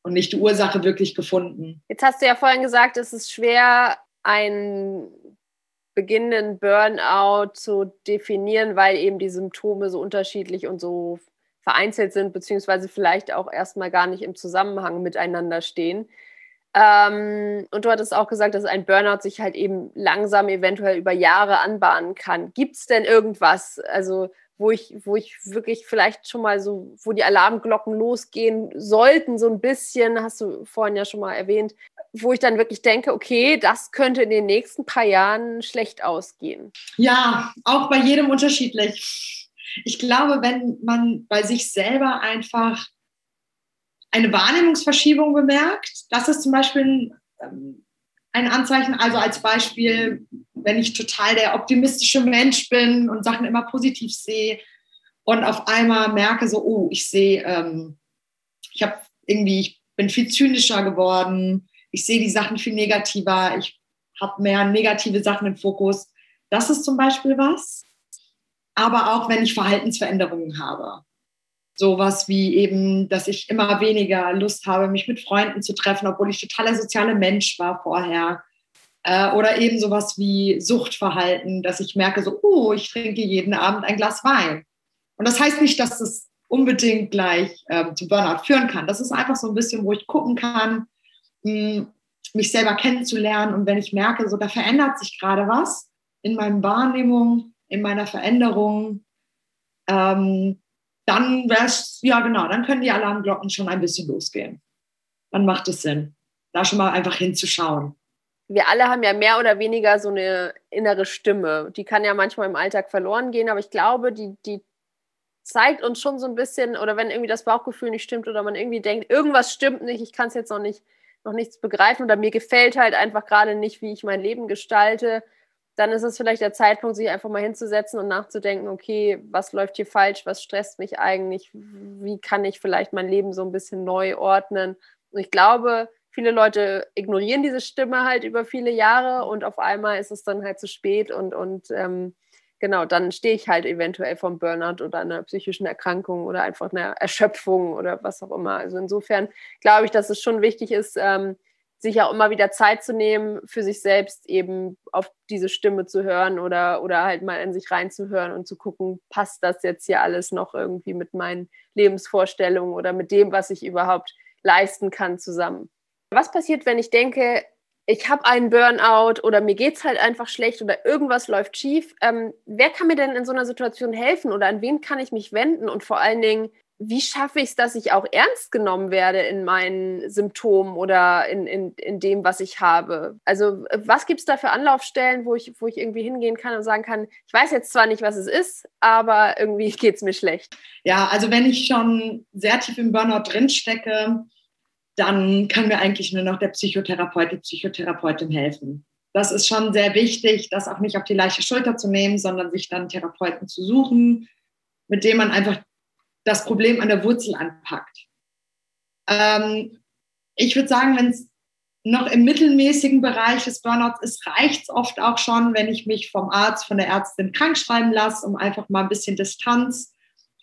und nicht die Ursache wirklich gefunden. Jetzt hast du ja vorhin gesagt, es ist schwer, einen beginnenden Burnout zu definieren, weil eben die Symptome so unterschiedlich und so vereinzelt sind, beziehungsweise vielleicht auch erstmal gar nicht im Zusammenhang miteinander stehen. Ähm, und du hattest auch gesagt, dass ein Burnout sich halt eben langsam eventuell über Jahre anbahnen kann. Gibt es denn irgendwas, also wo ich, wo ich wirklich vielleicht schon mal so, wo die Alarmglocken losgehen sollten, so ein bisschen, hast du vorhin ja schon mal erwähnt, wo ich dann wirklich denke, okay, das könnte in den nächsten paar Jahren schlecht ausgehen? Ja, auch bei jedem unterschiedlich. Ich glaube, wenn man bei sich selber einfach eine Wahrnehmungsverschiebung bemerkt. Das ist zum Beispiel ein, ähm, ein Anzeichen. Also als Beispiel, wenn ich total der optimistische Mensch bin und Sachen immer positiv sehe und auf einmal merke so, oh, ich sehe, ähm, ich habe irgendwie, ich bin viel zynischer geworden, ich sehe die Sachen viel negativer, ich habe mehr negative Sachen im Fokus. Das ist zum Beispiel was. Aber auch wenn ich Verhaltensveränderungen habe. Sowas wie eben, dass ich immer weniger Lust habe, mich mit Freunden zu treffen, obwohl ich totaler sozialer Mensch war vorher. Äh, oder eben sowas wie Suchtverhalten, dass ich merke, so, oh, ich trinke jeden Abend ein Glas Wein. Und das heißt nicht, dass das unbedingt gleich äh, zu Burnout führen kann. Das ist einfach so ein bisschen, wo ich gucken kann, mh, mich selber kennenzulernen. Und wenn ich merke, so da verändert sich gerade was in meinen Wahrnehmungen, in meiner Veränderung, ähm, dann wäre es, ja genau, dann können die Alarmglocken schon ein bisschen losgehen. Dann macht es Sinn, da schon mal einfach hinzuschauen. Wir alle haben ja mehr oder weniger so eine innere Stimme. Die kann ja manchmal im Alltag verloren gehen, aber ich glaube, die, die zeigt uns schon so ein bisschen, oder wenn irgendwie das Bauchgefühl nicht stimmt oder man irgendwie denkt, irgendwas stimmt nicht, ich kann es jetzt noch nicht, noch nichts begreifen oder mir gefällt halt einfach gerade nicht, wie ich mein Leben gestalte, dann ist es vielleicht der Zeitpunkt, sich einfach mal hinzusetzen und nachzudenken, okay, was läuft hier falsch, was stresst mich eigentlich, wie kann ich vielleicht mein Leben so ein bisschen neu ordnen. Und ich glaube, viele Leute ignorieren diese Stimme halt über viele Jahre und auf einmal ist es dann halt zu spät und, und ähm, genau, dann stehe ich halt eventuell vom Burnout oder einer psychischen Erkrankung oder einfach einer Erschöpfung oder was auch immer. Also insofern glaube ich, dass es schon wichtig ist, ähm, sich auch immer wieder Zeit zu nehmen, für sich selbst eben auf diese Stimme zu hören oder, oder halt mal in sich reinzuhören und zu gucken, passt das jetzt hier alles noch irgendwie mit meinen Lebensvorstellungen oder mit dem, was ich überhaupt leisten kann, zusammen. Was passiert, wenn ich denke, ich habe einen Burnout oder mir geht es halt einfach schlecht oder irgendwas läuft schief? Ähm, wer kann mir denn in so einer Situation helfen oder an wen kann ich mich wenden? Und vor allen Dingen, wie schaffe ich es, dass ich auch ernst genommen werde in meinen Symptomen oder in, in, in dem, was ich habe? Also was gibt es da für Anlaufstellen, wo ich, wo ich irgendwie hingehen kann und sagen kann, ich weiß jetzt zwar nicht, was es ist, aber irgendwie geht es mir schlecht. Ja, also wenn ich schon sehr tief im Burnout drinstecke, dann kann mir eigentlich nur noch der Psychotherapeut, die Psychotherapeutin helfen. Das ist schon sehr wichtig, das auch nicht auf die leichte Schulter zu nehmen, sondern sich dann Therapeuten zu suchen, mit dem man einfach das Problem an der Wurzel anpackt. Ähm, ich würde sagen, wenn es noch im mittelmäßigen Bereich des Burnouts ist, reicht es oft auch schon, wenn ich mich vom Arzt, von der Ärztin krank schreiben lasse, um einfach mal ein bisschen Distanz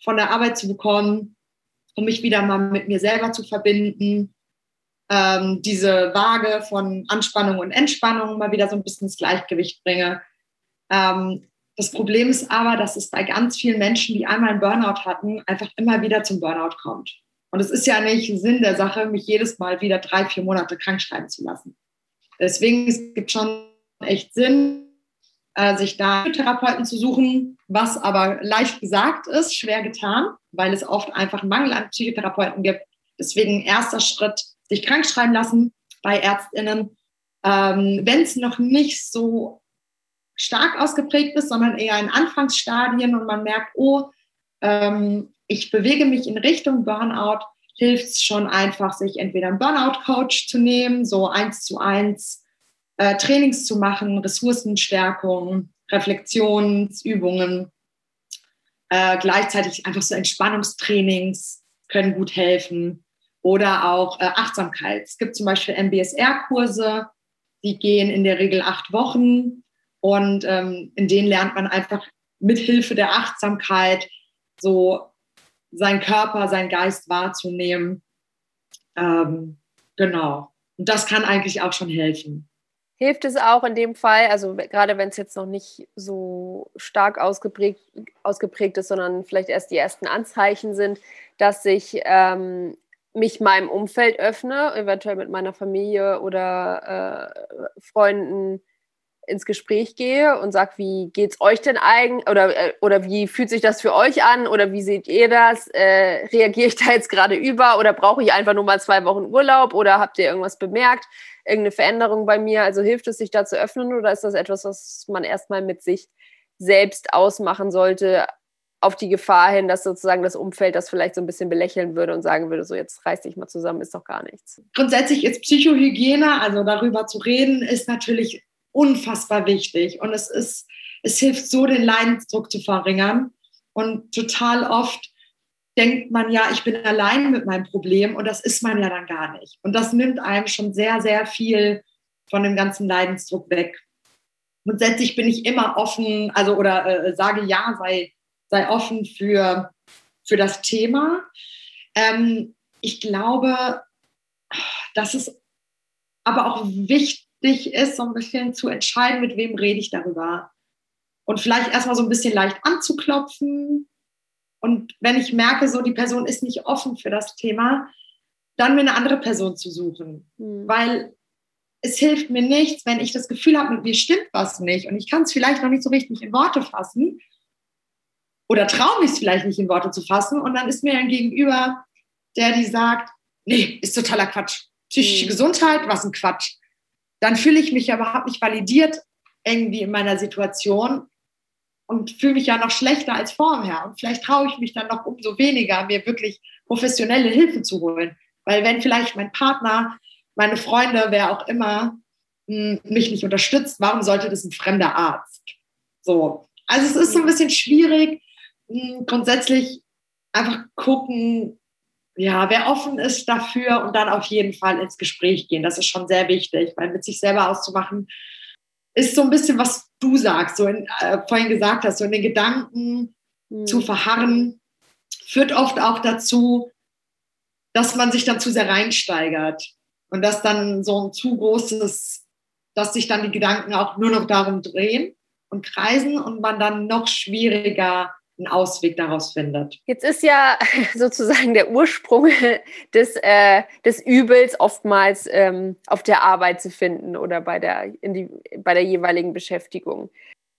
von der Arbeit zu bekommen, um mich wieder mal mit mir selber zu verbinden, ähm, diese Waage von Anspannung und Entspannung mal wieder so ein bisschen ins Gleichgewicht bringe. Ähm, das Problem ist aber, dass es bei ganz vielen Menschen, die einmal einen Burnout hatten, einfach immer wieder zum Burnout kommt. Und es ist ja nicht Sinn der Sache, mich jedes Mal wieder drei, vier Monate krank schreiben zu lassen. Deswegen es gibt schon echt Sinn, äh, sich da Therapeuten zu suchen, was aber leicht gesagt ist, schwer getan, weil es oft einfach einen Mangel an Psychotherapeuten gibt. Deswegen erster Schritt, sich krank schreiben lassen bei ÄrztInnen. Ähm, Wenn es noch nicht so stark ausgeprägt ist, sondern eher in Anfangsstadien und man merkt, oh, ähm, ich bewege mich in Richtung Burnout, hilft es schon einfach, sich entweder einen Burnout-Coach zu nehmen, so eins zu eins äh, Trainings zu machen, Ressourcenstärkung, Reflexionsübungen, äh, gleichzeitig einfach so Entspannungstrainings können gut helfen oder auch äh, Achtsamkeit. Es gibt zum Beispiel MBSR-Kurse, die gehen in der Regel acht Wochen und ähm, in denen lernt man einfach mit Hilfe der Achtsamkeit so seinen Körper, seinen Geist wahrzunehmen. Ähm, genau. Und das kann eigentlich auch schon helfen. Hilft es auch in dem Fall, also gerade wenn es jetzt noch nicht so stark ausgeprägt, ausgeprägt ist, sondern vielleicht erst die ersten Anzeichen sind, dass ich ähm, mich meinem Umfeld öffne, eventuell mit meiner Familie oder äh, Freunden, ins Gespräch gehe und sage, wie geht's euch denn eigentlich oder, äh, oder wie fühlt sich das für euch an oder wie seht ihr das? Äh, reagiere ich da jetzt gerade über oder brauche ich einfach nur mal zwei Wochen Urlaub oder habt ihr irgendwas bemerkt, irgendeine Veränderung bei mir? Also hilft es sich da zu öffnen oder ist das etwas, was man erstmal mit sich selbst ausmachen sollte, auf die Gefahr hin, dass sozusagen das Umfeld das vielleicht so ein bisschen belächeln würde und sagen würde, so jetzt reiß dich mal zusammen, ist doch gar nichts. Grundsätzlich ist Psychohygiene, also darüber zu reden, ist natürlich unfassbar wichtig und es ist, es hilft so, den Leidensdruck zu verringern und total oft denkt man ja, ich bin allein mit meinem Problem und das ist man ja dann gar nicht. Und das nimmt einem schon sehr, sehr viel von dem ganzen Leidensdruck weg. Grundsätzlich bin ich immer offen, also oder äh, sage ja, sei, sei offen für, für das Thema. Ähm, ich glaube, dass es aber auch wichtig ist, so ein bisschen zu entscheiden, mit wem rede ich darüber. Und vielleicht erstmal so ein bisschen leicht anzuklopfen. Und wenn ich merke, so die Person ist nicht offen für das Thema, dann mir eine andere Person zu suchen. Mhm. Weil es hilft mir nichts, wenn ich das Gefühl habe, mit mir stimmt was nicht und ich kann es vielleicht noch nicht so richtig in Worte fassen oder traue mich es vielleicht nicht in Worte zu fassen und dann ist mir ein Gegenüber, der die sagt, nee, ist totaler Quatsch. Psychische mhm. Gesundheit, was ein Quatsch. Dann fühle ich mich aber überhaupt nicht validiert irgendwie in meiner Situation und fühle mich ja noch schlechter als vorher. Und vielleicht traue ich mich dann noch umso weniger, mir wirklich professionelle Hilfe zu holen. Weil wenn vielleicht mein Partner meine Freunde, wer auch immer, hm, mich nicht unterstützt, warum sollte das ein fremder Arzt? So. Also es ist so ein bisschen schwierig, hm, grundsätzlich einfach gucken, ja, wer offen ist dafür und dann auf jeden Fall ins Gespräch gehen. Das ist schon sehr wichtig, weil mit sich selber auszumachen, ist so ein bisschen, was du sagst, so in, äh, vorhin gesagt hast, so in den Gedanken mhm. zu verharren, führt oft auch dazu, dass man sich dann zu sehr reinsteigert. Und dass dann so ein zu großes, dass sich dann die Gedanken auch nur noch darum drehen und kreisen und man dann noch schwieriger einen Ausweg daraus findet. Jetzt ist ja sozusagen der Ursprung des, äh, des Übels oftmals ähm, auf der Arbeit zu finden oder bei der, die, bei der jeweiligen Beschäftigung.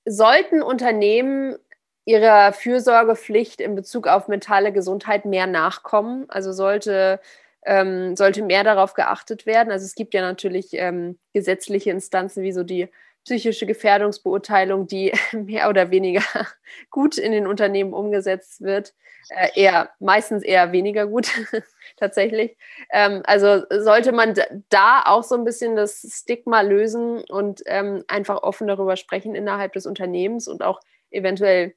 Sollten Unternehmen ihrer Fürsorgepflicht in Bezug auf mentale Gesundheit mehr nachkommen? Also sollte ähm, sollte mehr darauf geachtet werden. Also es gibt ja natürlich ähm, gesetzliche Instanzen wie so die psychische Gefährdungsbeurteilung, die mehr oder weniger gut in den Unternehmen umgesetzt wird. Äh, eher, meistens eher weniger gut, tatsächlich. Ähm, also sollte man da auch so ein bisschen das Stigma lösen und ähm, einfach offen darüber sprechen innerhalb des Unternehmens und auch eventuell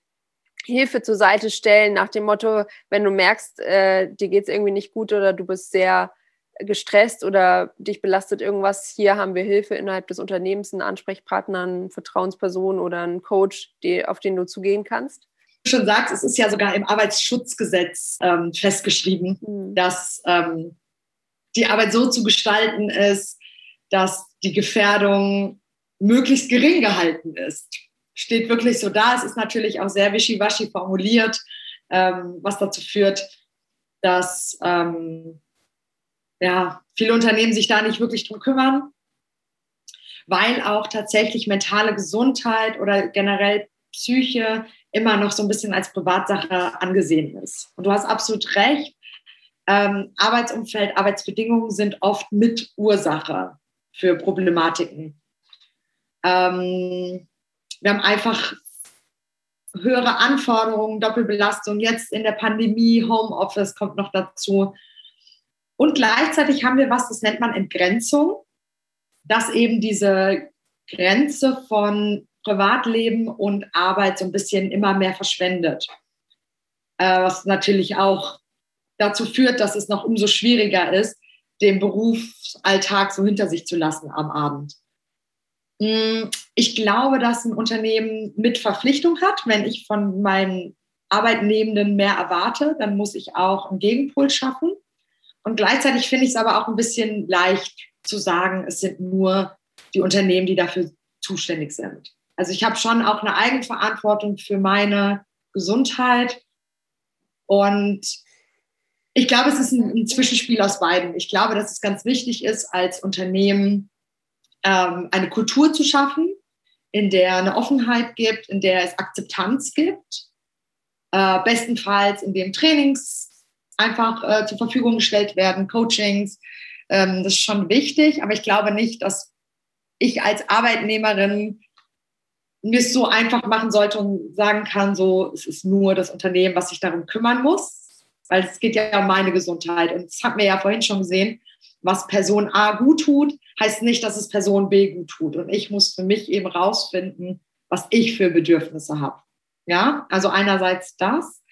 Hilfe zur Seite stellen, nach dem Motto, wenn du merkst, äh, dir geht es irgendwie nicht gut oder du bist sehr gestresst oder dich belastet irgendwas, hier haben wir Hilfe innerhalb des Unternehmens, einen Ansprechpartner, eine Vertrauensperson oder einen Coach, die, auf den du zugehen kannst? Du schon sagst, es ist ja sogar im Arbeitsschutzgesetz ähm, festgeschrieben, mhm. dass ähm, die Arbeit so zu gestalten ist, dass die Gefährdung möglichst gering gehalten ist steht wirklich so da. Es ist natürlich auch sehr wischiwaschi formuliert, ähm, was dazu führt, dass ähm, ja, viele Unternehmen sich da nicht wirklich drum kümmern, weil auch tatsächlich mentale Gesundheit oder generell Psyche immer noch so ein bisschen als Privatsache angesehen ist. Und du hast absolut recht. Ähm, Arbeitsumfeld, Arbeitsbedingungen sind oft mit Ursache für Problematiken. Ähm, wir haben einfach höhere Anforderungen, Doppelbelastung, jetzt in der Pandemie, Homeoffice kommt noch dazu. Und gleichzeitig haben wir was, das nennt man Entgrenzung, dass eben diese Grenze von Privatleben und Arbeit so ein bisschen immer mehr verschwendet. Äh, was natürlich auch dazu führt, dass es noch umso schwieriger ist, den Berufsalltag so hinter sich zu lassen am Abend. Mm, ich glaube, dass ein Unternehmen mit Verpflichtung hat. Wenn ich von meinen Arbeitnehmenden mehr erwarte, dann muss ich auch einen Gegenpol schaffen. Und gleichzeitig finde ich es aber auch ein bisschen leicht zu sagen, es sind nur die Unternehmen, die dafür zuständig sind. Also ich habe schon auch eine Eigenverantwortung für meine Gesundheit. Und ich glaube, es ist ein, ein Zwischenspiel aus beiden. Ich glaube, dass es ganz wichtig ist, als Unternehmen ähm, eine Kultur zu schaffen, in der eine Offenheit gibt, in der es Akzeptanz gibt, äh, bestenfalls in dem Trainings einfach äh, zur Verfügung gestellt werden, Coachings. Ähm, das ist schon wichtig, aber ich glaube nicht, dass ich als Arbeitnehmerin mir es so einfach machen sollte und sagen kann, so, es ist nur das Unternehmen, was sich darum kümmern muss, weil es geht ja um meine Gesundheit. Und das hat mir ja vorhin schon gesehen, was Person A gut tut, heißt nicht, dass es Person B gut tut. Und ich muss für mich eben rausfinden, was ich für Bedürfnisse habe. Ja, also einerseits das.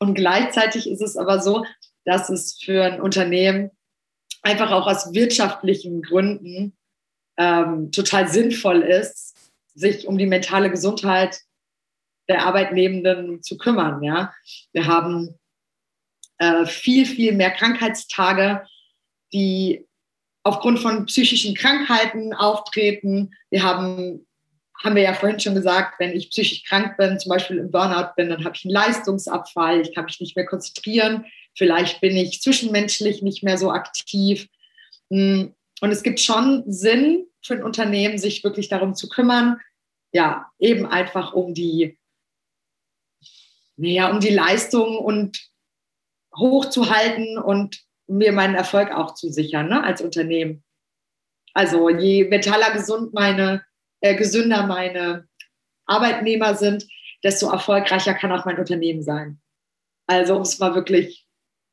Und gleichzeitig ist es aber so, dass es für ein Unternehmen einfach auch aus wirtschaftlichen Gründen ähm, total sinnvoll ist, sich um die mentale Gesundheit der Arbeitnehmenden zu kümmern. Ja? Wir haben äh, viel, viel mehr Krankheitstage, die aufgrund von psychischen Krankheiten auftreten. Wir haben, haben wir ja vorhin schon gesagt, wenn ich psychisch krank bin, zum Beispiel im Burnout bin, dann habe ich einen Leistungsabfall, ich kann mich nicht mehr konzentrieren, vielleicht bin ich zwischenmenschlich nicht mehr so aktiv. Hm, und es gibt schon Sinn für ein Unternehmen, sich wirklich darum zu kümmern, ja, eben einfach um die, naja, um die Leistung und hochzuhalten und mir meinen Erfolg auch zu sichern, ne, als Unternehmen. Also je metaller gesund meine, äh, gesünder meine Arbeitnehmer sind, desto erfolgreicher kann auch mein Unternehmen sein. Also um es mal wirklich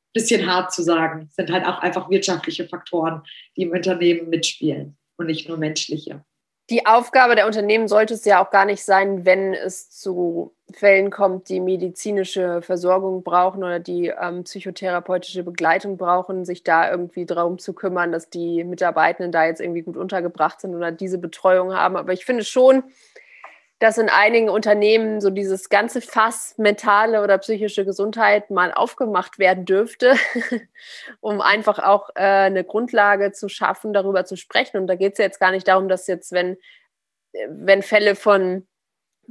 ein bisschen hart zu sagen, sind halt auch einfach wirtschaftliche Faktoren, die im Unternehmen mitspielen und nicht nur menschliche die Aufgabe der Unternehmen sollte es ja auch gar nicht sein, wenn es zu Fällen kommt, die medizinische Versorgung brauchen oder die ähm, psychotherapeutische Begleitung brauchen, sich da irgendwie darum zu kümmern, dass die Mitarbeitenden da jetzt irgendwie gut untergebracht sind oder diese Betreuung haben. Aber ich finde schon, dass in einigen Unternehmen so dieses ganze Fass mentale oder psychische Gesundheit mal aufgemacht werden dürfte, um einfach auch äh, eine Grundlage zu schaffen, darüber zu sprechen. Und da geht es jetzt gar nicht darum, dass jetzt, wenn, wenn Fälle von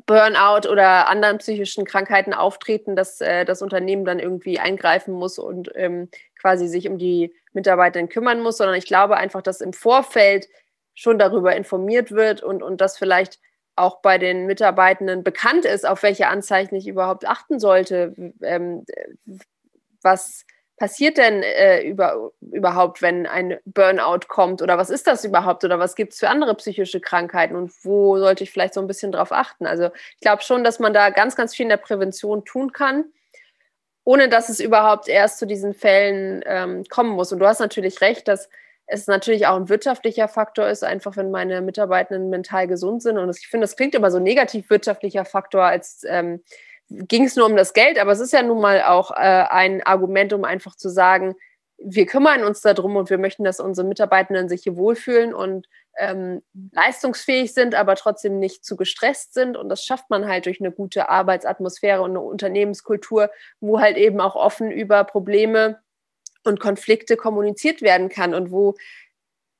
Burnout oder anderen psychischen Krankheiten auftreten, dass äh, das Unternehmen dann irgendwie eingreifen muss und ähm, quasi sich um die Mitarbeiter kümmern muss, sondern ich glaube einfach, dass im Vorfeld schon darüber informiert wird und, und das vielleicht auch bei den Mitarbeitenden bekannt ist, auf welche Anzeichen ich überhaupt achten sollte. Ähm, was passiert denn äh, über, überhaupt, wenn ein Burnout kommt? Oder was ist das überhaupt? Oder was gibt es für andere psychische Krankheiten? Und wo sollte ich vielleicht so ein bisschen drauf achten? Also ich glaube schon, dass man da ganz, ganz viel in der Prävention tun kann, ohne dass es überhaupt erst zu diesen Fällen ähm, kommen muss. Und du hast natürlich recht, dass es natürlich auch ein wirtschaftlicher Faktor ist, einfach wenn meine Mitarbeitenden mental gesund sind. Und ich finde, das klingt immer so negativ wirtschaftlicher Faktor, als ähm, ging es nur um das Geld. Aber es ist ja nun mal auch äh, ein Argument, um einfach zu sagen, wir kümmern uns darum und wir möchten, dass unsere Mitarbeitenden sich hier wohlfühlen und ähm, leistungsfähig sind, aber trotzdem nicht zu gestresst sind. Und das schafft man halt durch eine gute Arbeitsatmosphäre und eine Unternehmenskultur, wo halt eben auch offen über Probleme und Konflikte kommuniziert werden kann und wo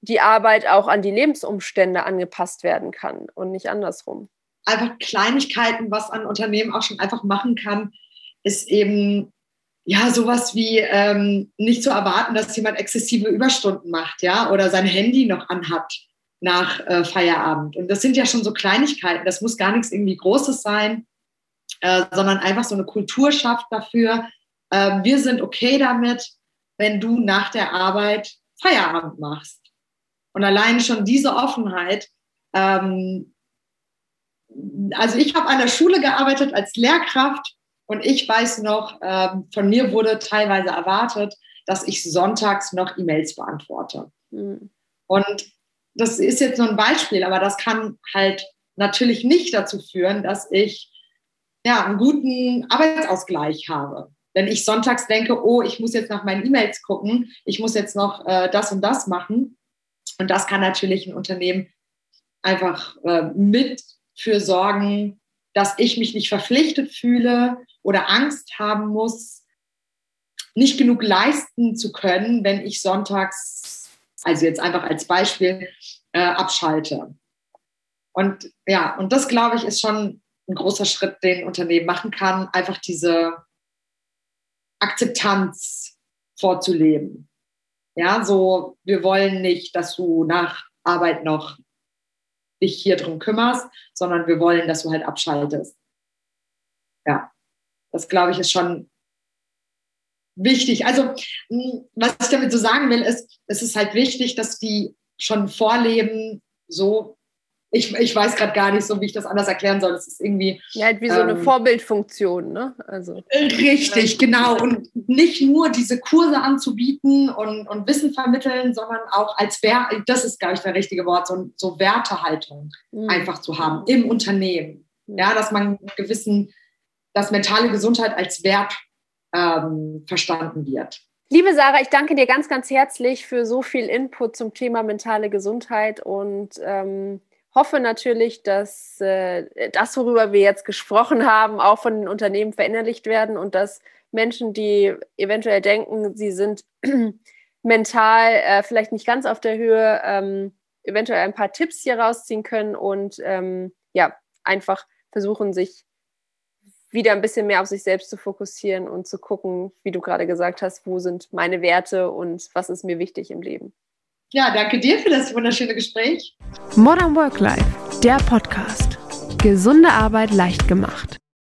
die Arbeit auch an die Lebensumstände angepasst werden kann und nicht andersrum. Einfach Kleinigkeiten, was ein Unternehmen auch schon einfach machen kann, ist eben ja sowas wie ähm, nicht zu erwarten, dass jemand exzessive Überstunden macht, ja, oder sein Handy noch anhat nach äh, Feierabend. Und das sind ja schon so Kleinigkeiten. Das muss gar nichts irgendwie Großes sein, äh, sondern einfach so eine Kultur schafft dafür. Äh, wir sind okay damit, wenn du nach der Arbeit Feierabend machst. Und allein schon diese Offenheit, ähm, also ich habe an der Schule gearbeitet als Lehrkraft und ich weiß noch, ähm, von mir wurde teilweise erwartet, dass ich sonntags noch E-Mails beantworte. Mhm. Und das ist jetzt nur ein Beispiel, aber das kann halt natürlich nicht dazu führen, dass ich ja, einen guten Arbeitsausgleich habe. Wenn ich sonntags denke, oh, ich muss jetzt nach meinen E-Mails gucken, ich muss jetzt noch äh, das und das machen. Und das kann natürlich ein Unternehmen einfach äh, mit für sorgen, dass ich mich nicht verpflichtet fühle oder Angst haben muss, nicht genug leisten zu können, wenn ich sonntags, also jetzt einfach als Beispiel, äh, abschalte. Und ja, und das glaube ich ist schon ein großer Schritt, den ein Unternehmen machen kann, einfach diese Akzeptanz vorzuleben. Ja, so, wir wollen nicht, dass du nach Arbeit noch dich hier drum kümmerst, sondern wir wollen, dass du halt abschaltest. Ja, das glaube ich ist schon wichtig. Also, was ich damit so sagen will, ist, es ist halt wichtig, dass die schon vorleben, so, ich, ich weiß gerade gar nicht so, wie ich das anders erklären soll. Es ist irgendwie. Ja, halt wie so eine ähm, Vorbildfunktion, ne? Also. Richtig, genau. Und nicht nur diese Kurse anzubieten und, und Wissen vermitteln, sondern auch als Wert, das ist, glaube ich, der richtige Wort, so, so Wertehaltung mhm. einfach zu haben im Unternehmen. Mhm. Ja, dass man gewissen, dass mentale Gesundheit als Wert ähm, verstanden wird. Liebe Sarah, ich danke dir ganz, ganz herzlich für so viel Input zum Thema mentale Gesundheit und ähm, hoffe natürlich, dass äh, das, worüber wir jetzt gesprochen haben, auch von den Unternehmen verinnerlicht werden und dass Menschen, die eventuell denken, sie sind mental äh, vielleicht nicht ganz auf der Höhe, ähm, eventuell ein paar Tipps hier rausziehen können und ähm, ja, einfach versuchen, sich wieder ein bisschen mehr auf sich selbst zu fokussieren und zu gucken, wie du gerade gesagt hast, wo sind meine Werte und was ist mir wichtig im Leben. Ja, danke dir für das wunderschöne Gespräch. Modern Work Life, der Podcast. Gesunde Arbeit leicht gemacht.